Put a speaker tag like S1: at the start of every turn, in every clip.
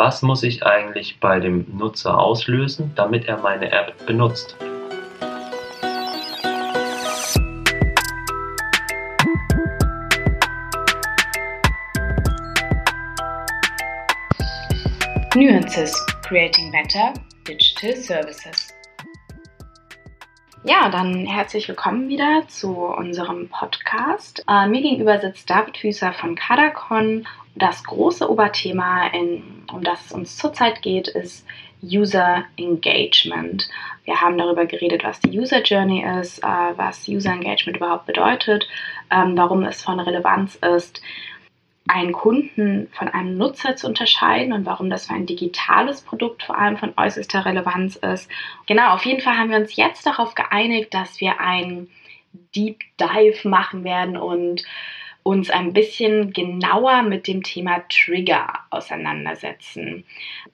S1: Was muss ich eigentlich bei dem Nutzer auslösen, damit er meine App benutzt?
S2: Nuances Creating Better Digital Services. Ja, dann herzlich willkommen wieder zu unserem Podcast. Äh, mir gegenüber sitzt David Füßer von Kadacon. Das große Oberthema, in, um das es uns zurzeit geht, ist User Engagement. Wir haben darüber geredet, was die User Journey ist, äh, was User Engagement überhaupt bedeutet, ähm, warum es von Relevanz ist, einen Kunden von einem Nutzer zu unterscheiden und warum das für ein digitales Produkt vor allem von äußerster Relevanz ist. Genau, auf jeden Fall haben wir uns jetzt darauf geeinigt, dass wir einen Deep Dive machen werden und uns ein bisschen genauer mit dem Thema Trigger auseinandersetzen.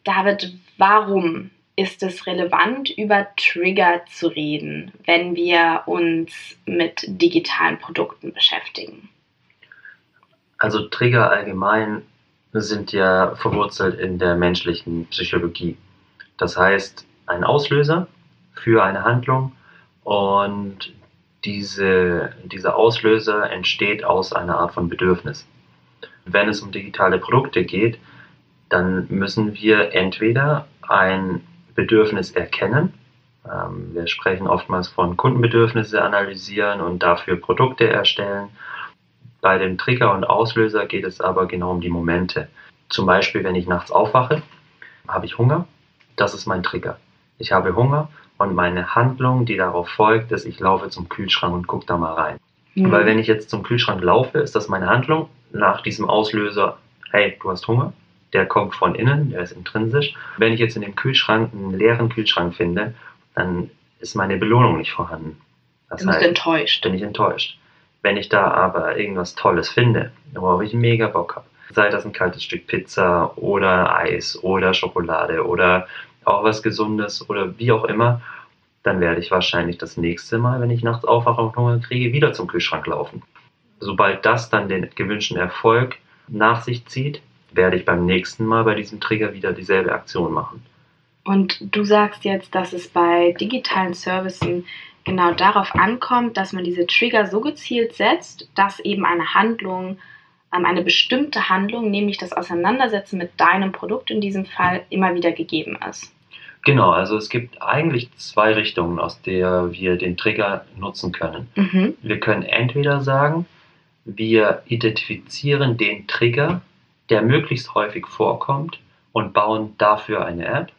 S2: David, warum ist es relevant, über Trigger zu reden, wenn wir uns mit digitalen Produkten beschäftigen?
S1: Also Trigger allgemein sind ja verwurzelt in der menschlichen Psychologie. Das heißt, ein Auslöser für eine Handlung und diese, dieser Auslöser entsteht aus einer Art von Bedürfnis. Wenn es um digitale Produkte geht, dann müssen wir entweder ein Bedürfnis erkennen. Ähm, wir sprechen oftmals von Kundenbedürfnisse analysieren und dafür Produkte erstellen bei dem Trigger und Auslöser geht es aber genau um die Momente. Zum Beispiel, wenn ich nachts aufwache, habe ich Hunger. Das ist mein Trigger. Ich habe Hunger und meine Handlung, die darauf folgt, ist, ich laufe zum Kühlschrank und gucke da mal rein. Mhm. Weil wenn ich jetzt zum Kühlschrank laufe, ist das meine Handlung nach diesem Auslöser, hey, du hast Hunger. Der kommt von innen, der ist intrinsisch. Wenn ich jetzt in dem Kühlschrank einen leeren Kühlschrank finde, dann ist meine Belohnung nicht vorhanden.
S2: Das du bist heißt, enttäuscht.
S1: Bin ich enttäuscht. Wenn ich da aber irgendwas Tolles finde, worauf ich mega Bock habe, sei das ein kaltes Stück Pizza oder Eis oder Schokolade oder auch was Gesundes oder wie auch immer, dann werde ich wahrscheinlich das nächste Mal, wenn ich nachts aufwache und Hunger kriege, wieder zum Kühlschrank laufen. Sobald das dann den gewünschten Erfolg nach sich zieht, werde ich beim nächsten Mal bei diesem Trigger wieder dieselbe Aktion machen.
S2: Und du sagst jetzt, dass es bei digitalen Services genau darauf ankommt, dass man diese Trigger so gezielt setzt, dass eben eine Handlung, ähm, eine bestimmte Handlung, nämlich das Auseinandersetzen mit deinem Produkt in diesem Fall, immer wieder gegeben ist.
S1: Genau, also es gibt eigentlich zwei Richtungen, aus der wir den Trigger nutzen können. Mhm. Wir können entweder sagen, wir identifizieren den Trigger, der möglichst häufig vorkommt und bauen dafür eine App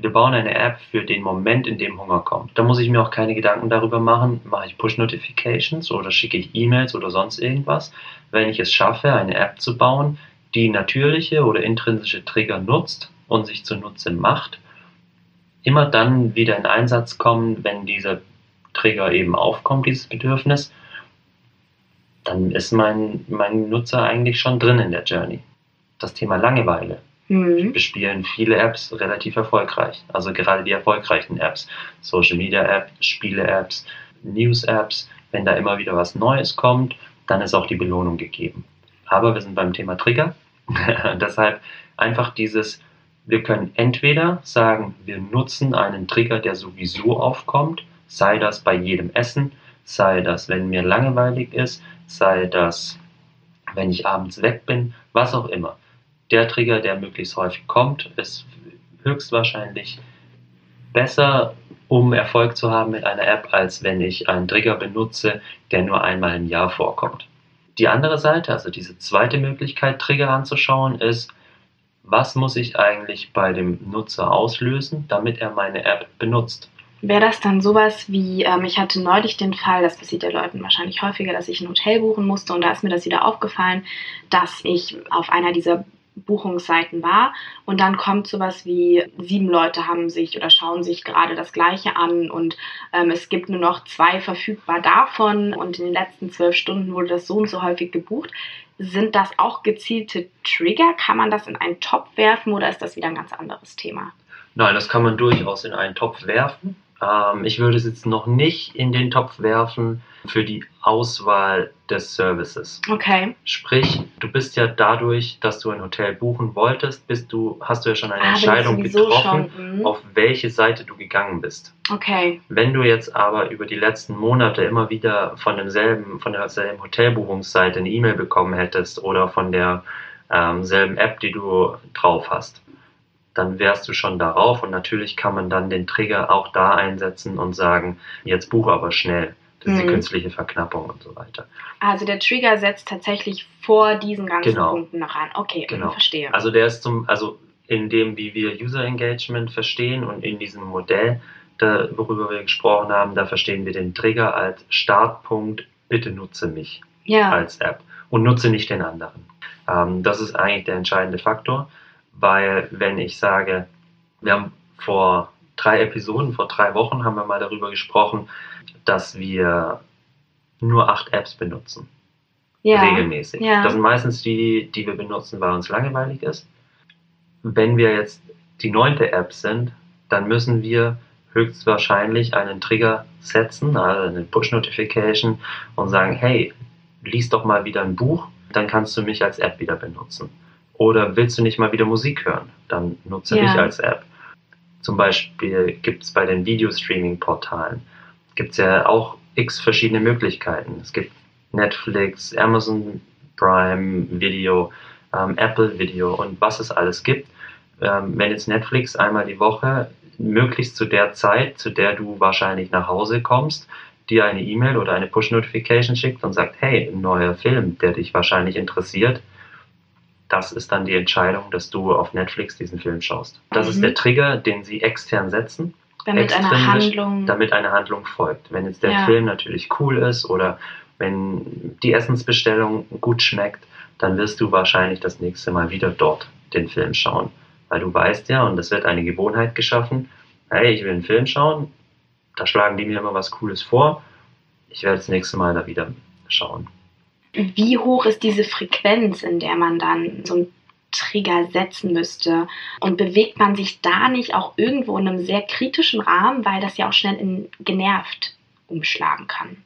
S1: wir bauen eine App für den Moment, in dem Hunger kommt. Da muss ich mir auch keine Gedanken darüber machen, mache ich Push-Notifications oder schicke ich E-Mails oder sonst irgendwas. Wenn ich es schaffe, eine App zu bauen, die natürliche oder intrinsische Trigger nutzt und sich zunutze macht, immer dann wieder in Einsatz kommen, wenn dieser Trigger eben aufkommt, dieses Bedürfnis, dann ist mein, mein Nutzer eigentlich schon drin in der Journey. Das Thema Langeweile Mhm. bespielen viele Apps relativ erfolgreich. Also gerade die erfolgreichen Apps. Social Media Apps, Spiele Apps, News Apps. Wenn da immer wieder was Neues kommt, dann ist auch die Belohnung gegeben. Aber wir sind beim Thema Trigger. Deshalb einfach dieses, wir können entweder sagen, wir nutzen einen Trigger, der sowieso aufkommt, sei das bei jedem Essen, sei das, wenn mir langweilig ist, sei das, wenn ich abends weg bin, was auch immer der Trigger, der möglichst häufig kommt, ist höchstwahrscheinlich besser, um Erfolg zu haben mit einer App, als wenn ich einen Trigger benutze, der nur einmal im Jahr vorkommt. Die andere Seite, also diese zweite Möglichkeit, Trigger anzuschauen, ist, was muss ich eigentlich bei dem Nutzer auslösen, damit er meine App benutzt.
S2: Wäre das dann sowas wie, ähm, ich hatte neulich den Fall, das passiert ja Leuten wahrscheinlich häufiger, dass ich ein Hotel buchen musste und da ist mir das wieder aufgefallen, dass ich auf einer dieser Buchungsseiten war. Und dann kommt sowas wie, sieben Leute haben sich oder schauen sich gerade das gleiche an und ähm, es gibt nur noch zwei verfügbar davon und in den letzten zwölf Stunden wurde das so und so häufig gebucht. Sind das auch gezielte Trigger? Kann man das in einen Topf werfen oder ist das wieder ein ganz anderes Thema?
S1: Nein, das kann man durchaus in einen Topf werfen. Ähm, ich würde es jetzt noch nicht in den Topf werfen für die Auswahl des Services.
S2: Okay.
S1: Sprich, du bist ja dadurch, dass du ein Hotel buchen wolltest, bist du, hast du ja schon eine ah, Entscheidung getroffen, schon, auf welche Seite du gegangen bist.
S2: Okay.
S1: Wenn du jetzt aber über die letzten Monate immer wieder von demselben, von derselben Hotelbuchungsseite eine E-Mail bekommen hättest oder von der ähm, selben App, die du drauf hast, dann wärst du schon darauf und natürlich kann man dann den Trigger auch da einsetzen und sagen, jetzt buche aber schnell. Das ist die mhm. künstliche Verknappung und so weiter.
S2: Also der Trigger setzt tatsächlich vor diesen ganzen genau. Punkten noch an. Okay, genau. verstehe.
S1: Also der ist zum, also in dem, wie wir User Engagement verstehen und in diesem Modell, da, worüber wir gesprochen haben, da verstehen wir den Trigger als Startpunkt, bitte nutze mich ja. als App und nutze nicht den anderen. Ähm, das ist eigentlich der entscheidende Faktor weil wenn ich sage, wir haben vor drei Episoden, vor drei Wochen haben wir mal darüber gesprochen, dass wir nur acht Apps benutzen. Ja. Regelmäßig. Ja. Das sind meistens die, die wir benutzen, weil uns langweilig ist. Wenn wir jetzt die neunte App sind, dann müssen wir höchstwahrscheinlich einen Trigger setzen, also eine Push-Notification und sagen, hey, lies doch mal wieder ein Buch, dann kannst du mich als App wieder benutzen. Oder willst du nicht mal wieder Musik hören? Dann nutze ja. mich als App. Zum Beispiel gibt es bei den Videostreaming-Portalen gibt es ja auch x verschiedene Möglichkeiten. Es gibt Netflix, Amazon Prime Video, ähm, Apple Video und was es alles gibt. Ähm, wenn jetzt Netflix einmal die Woche, möglichst zu der Zeit, zu der du wahrscheinlich nach Hause kommst, dir eine E-Mail oder eine Push-Notification schickt und sagt, hey, ein neuer Film, der dich wahrscheinlich interessiert, das ist dann die Entscheidung, dass du auf Netflix diesen Film schaust. Das mhm. ist der Trigger, den sie extern setzen.
S2: Damit eine Handlung.
S1: Damit eine Handlung folgt. Wenn jetzt der ja. Film natürlich cool ist oder wenn die Essensbestellung gut schmeckt, dann wirst du wahrscheinlich das nächste Mal wieder dort den Film schauen. Weil du weißt ja, und es wird eine Gewohnheit geschaffen, hey, ich will einen Film schauen, da schlagen die mir immer was Cooles vor, ich werde das nächste Mal da wieder schauen
S2: wie hoch ist diese Frequenz, in der man dann so einen Trigger setzen müsste? Und bewegt man sich da nicht auch irgendwo in einem sehr kritischen Rahmen, weil das ja auch schnell in genervt umschlagen kann?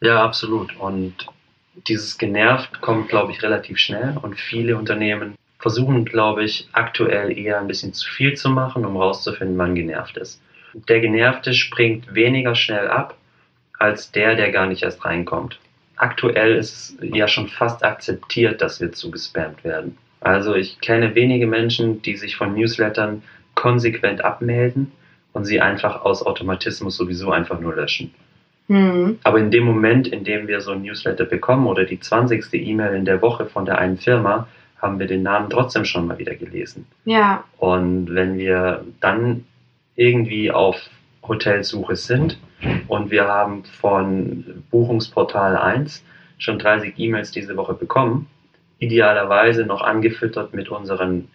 S1: Ja, absolut. Und dieses genervt kommt, glaube ich, relativ schnell und viele Unternehmen versuchen, glaube ich, aktuell eher ein bisschen zu viel zu machen, um rauszufinden, wann genervt ist. Der Genervte springt weniger schnell ab als der, der gar nicht erst reinkommt aktuell ist es ja schon fast akzeptiert, dass wir zugespammt werden. Also ich kenne wenige Menschen, die sich von Newslettern konsequent abmelden und sie einfach aus Automatismus sowieso einfach nur löschen. Mhm. Aber in dem Moment, in dem wir so ein Newsletter bekommen oder die 20. E-Mail in der Woche von der einen Firma, haben wir den Namen trotzdem schon mal wieder gelesen.
S2: Ja.
S1: Und wenn wir dann irgendwie auf Hotelsuche sind und wir haben von Buchungsportal 1 schon 30 E-Mails diese Woche bekommen, idealerweise noch angefüttert mit unseren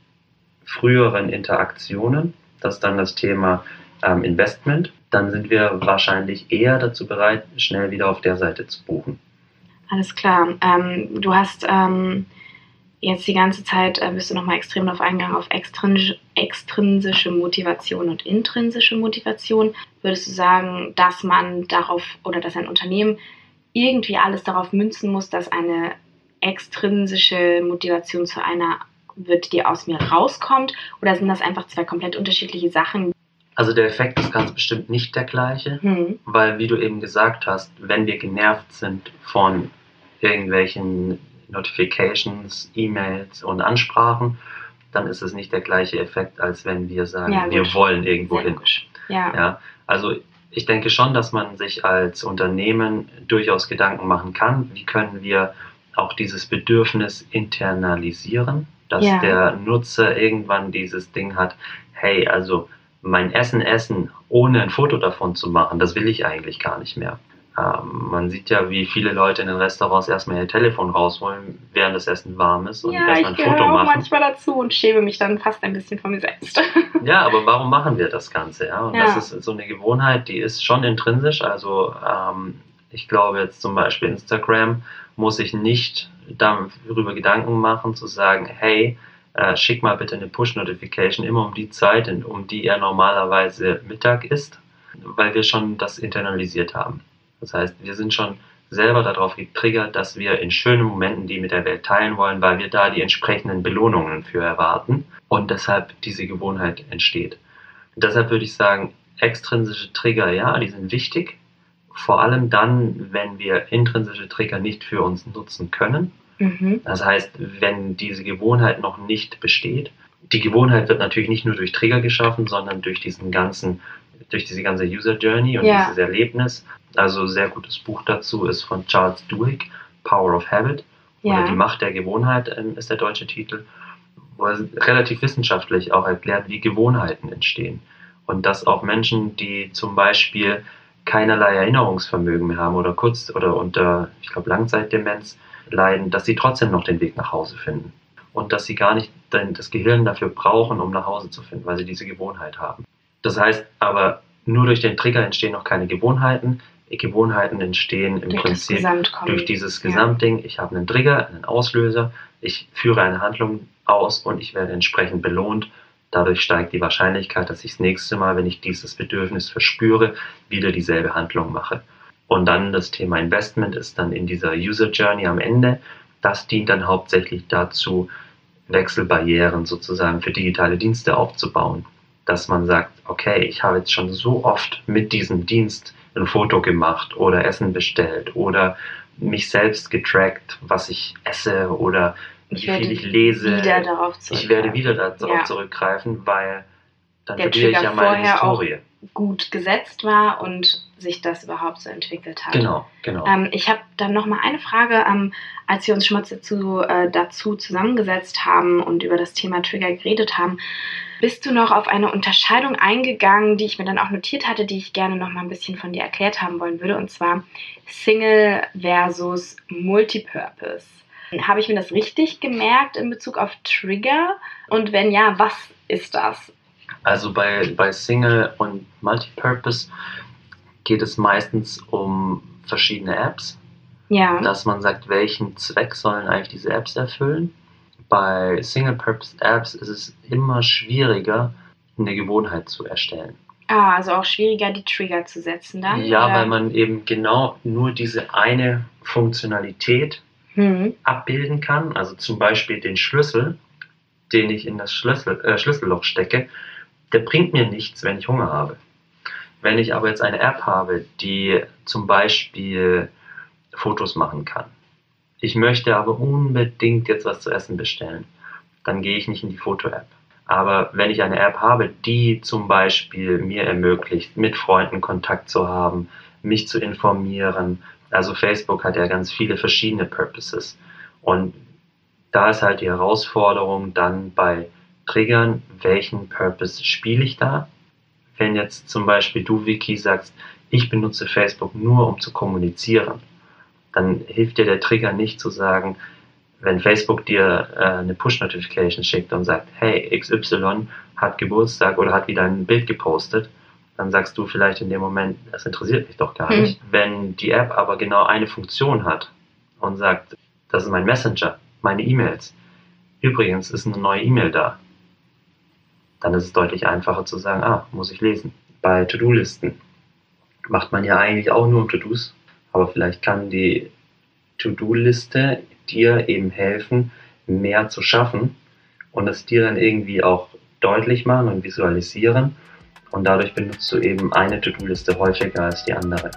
S1: früheren Interaktionen, das ist dann das Thema ähm, Investment, dann sind wir wahrscheinlich eher dazu bereit, schnell wieder auf der Seite zu buchen.
S2: Alles klar. Ähm, du hast ähm, jetzt die ganze Zeit äh, bist du nochmal extrem darauf eingegangen, auf extrinsische, extrinsische Motivation und intrinsische Motivation. Würdest du sagen, dass man darauf oder dass ein Unternehmen irgendwie alles darauf münzen muss, dass eine extrinsische Motivation zu einer wird, die aus mir rauskommt? Oder sind das einfach zwei komplett unterschiedliche Sachen?
S1: Also der Effekt ist ganz bestimmt nicht der gleiche, hm. weil wie du eben gesagt hast, wenn wir genervt sind von irgendwelchen Notifications, E-Mails und Ansprachen, dann ist es nicht der gleiche Effekt, als wenn wir sagen, ja, wir wollen irgendwo Sehr hin. Ja. ja. Also ich denke schon, dass man sich als Unternehmen durchaus Gedanken machen kann, wie können wir auch dieses Bedürfnis internalisieren, dass ja. der Nutzer irgendwann dieses Ding hat, hey, also mein Essen essen, ohne ein Foto davon zu machen, das will ich eigentlich gar nicht mehr. Ähm, man sieht ja, wie viele Leute in den Restaurants erstmal ihr Telefon rausholen, während das Essen warm ist und
S2: ja, erstmal ein Foto machen. Ja, ich manchmal dazu und schäme mich dann fast ein bisschen von mir selbst.
S1: ja, aber warum machen wir das Ganze? Ja? Und ja. das ist so eine Gewohnheit, die ist schon intrinsisch. Also ähm, ich glaube jetzt zum Beispiel Instagram muss sich nicht darüber Gedanken machen, zu sagen, hey, äh, schick mal bitte eine Push-Notification immer um die Zeit, um die er normalerweise Mittag ist weil wir schon das internalisiert haben. Das heißt, wir sind schon selber darauf getriggert, dass wir in schönen Momenten die mit der Welt teilen wollen, weil wir da die entsprechenden Belohnungen für erwarten und deshalb diese Gewohnheit entsteht. Und deshalb würde ich sagen, extrinsische Trigger, ja, die sind wichtig, vor allem dann, wenn wir intrinsische Trigger nicht für uns nutzen können. Mhm. Das heißt, wenn diese Gewohnheit noch nicht besteht. Die Gewohnheit wird natürlich nicht nur durch Trigger geschaffen, sondern durch diesen ganzen, durch diese ganze User Journey und ja. dieses Erlebnis. Also sehr gutes Buch dazu ist von Charles Duhigg, Power of Habit ja. oder Die Macht der Gewohnheit ähm, ist der deutsche Titel, wo er relativ wissenschaftlich auch erklärt, wie Gewohnheiten entstehen. Und dass auch Menschen, die zum Beispiel keinerlei Erinnerungsvermögen mehr haben oder kurz oder unter, ich glaube, Langzeitdemenz leiden, dass sie trotzdem noch den Weg nach Hause finden. Und dass sie gar nicht das Gehirn dafür brauchen, um nach Hause zu finden, weil sie diese Gewohnheit haben. Das heißt aber, nur durch den Trigger entstehen noch keine Gewohnheiten. Gewohnheiten entstehen im durch Prinzip durch dieses Gesamtding. Ja. Ich habe einen Trigger, einen Auslöser, ich führe eine Handlung aus und ich werde entsprechend belohnt Dadurch steigt die Wahrscheinlichkeit, dass ich das nächste Mal, wenn ich dieses Bedürfnis verspüre, wieder dieselbe Handlung mache. Und dann das Thema Investment ist dann in dieser User Journey am Ende. Das dient dann hauptsächlich dazu, Wechselbarrieren sozusagen für digitale Dienste aufzubauen. Dass man sagt, okay, ich habe jetzt schon so oft mit diesem Dienst ein Foto gemacht oder Essen bestellt oder mich selbst getrackt, was ich esse oder ich wie viel ich lese. Wieder darauf ich werde wieder darauf ja. zurückgreifen, weil dann
S2: der verliere ich ja meine Historie. gut gesetzt war und sich das überhaupt so entwickelt hat.
S1: Genau, genau.
S2: Ähm, ich habe dann noch mal eine Frage, ähm, als wir uns schon mal dazu, äh, dazu zusammengesetzt haben und über das Thema Trigger geredet haben. Bist du noch auf eine Unterscheidung eingegangen, die ich mir dann auch notiert hatte, die ich gerne noch mal ein bisschen von dir erklärt haben wollen würde, und zwar Single versus Multipurpose. Habe ich mir das richtig gemerkt in Bezug auf Trigger? Und wenn ja, was ist das?
S1: Also bei, bei Single und Multipurpose geht es meistens um verschiedene Apps. Ja. Dass man sagt, welchen Zweck sollen eigentlich diese Apps erfüllen. Bei Single-Purpose-Apps ist es immer schwieriger, eine Gewohnheit zu erstellen.
S2: Ah, also auch schwieriger, die Trigger zu setzen dann?
S1: Ja, oder? weil man eben genau nur diese eine Funktionalität mhm. abbilden kann. Also zum Beispiel den Schlüssel, den ich in das Schlüssel, äh, Schlüsselloch stecke, der bringt mir nichts, wenn ich Hunger habe. Wenn ich aber jetzt eine App habe, die zum Beispiel Fotos machen kann, ich möchte aber unbedingt jetzt was zu essen bestellen, dann gehe ich nicht in die Foto-App. Aber wenn ich eine App habe, die zum Beispiel mir ermöglicht, mit Freunden Kontakt zu haben, mich zu informieren, also Facebook hat ja ganz viele verschiedene Purposes. Und da ist halt die Herausforderung dann bei Triggern, welchen Purpose spiele ich da? Wenn jetzt zum Beispiel du, Vicky, sagst, ich benutze Facebook nur, um zu kommunizieren, dann hilft dir der Trigger nicht zu sagen, wenn Facebook dir äh, eine Push-Notification schickt und sagt, hey, XY hat Geburtstag oder hat wieder ein Bild gepostet, dann sagst du vielleicht in dem Moment, das interessiert mich doch gar hm. nicht. Wenn die App aber genau eine Funktion hat und sagt, das ist mein Messenger, meine E-Mails, übrigens ist eine neue E-Mail da, dann ist es deutlich einfacher zu sagen, ah, muss ich lesen. Bei To-Do-Listen macht man ja eigentlich auch nur To-Dos, aber vielleicht kann die To-Do-Liste dir eben helfen, mehr zu schaffen und es dir dann irgendwie auch deutlich machen und visualisieren und dadurch benutzt du eben eine To-Do-Liste häufiger als die andere.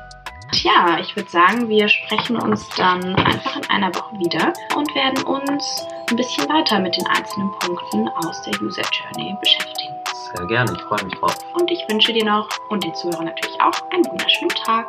S2: Tja, ich würde sagen, wir sprechen uns dann einfach in einer Woche wieder und werden uns ein bisschen weiter mit den einzelnen Punkten aus der User Journey beschäftigen.
S1: Sehr gerne, ich freue mich drauf.
S2: Und ich wünsche dir noch und den Zuhörern natürlich auch einen wunderschönen Tag.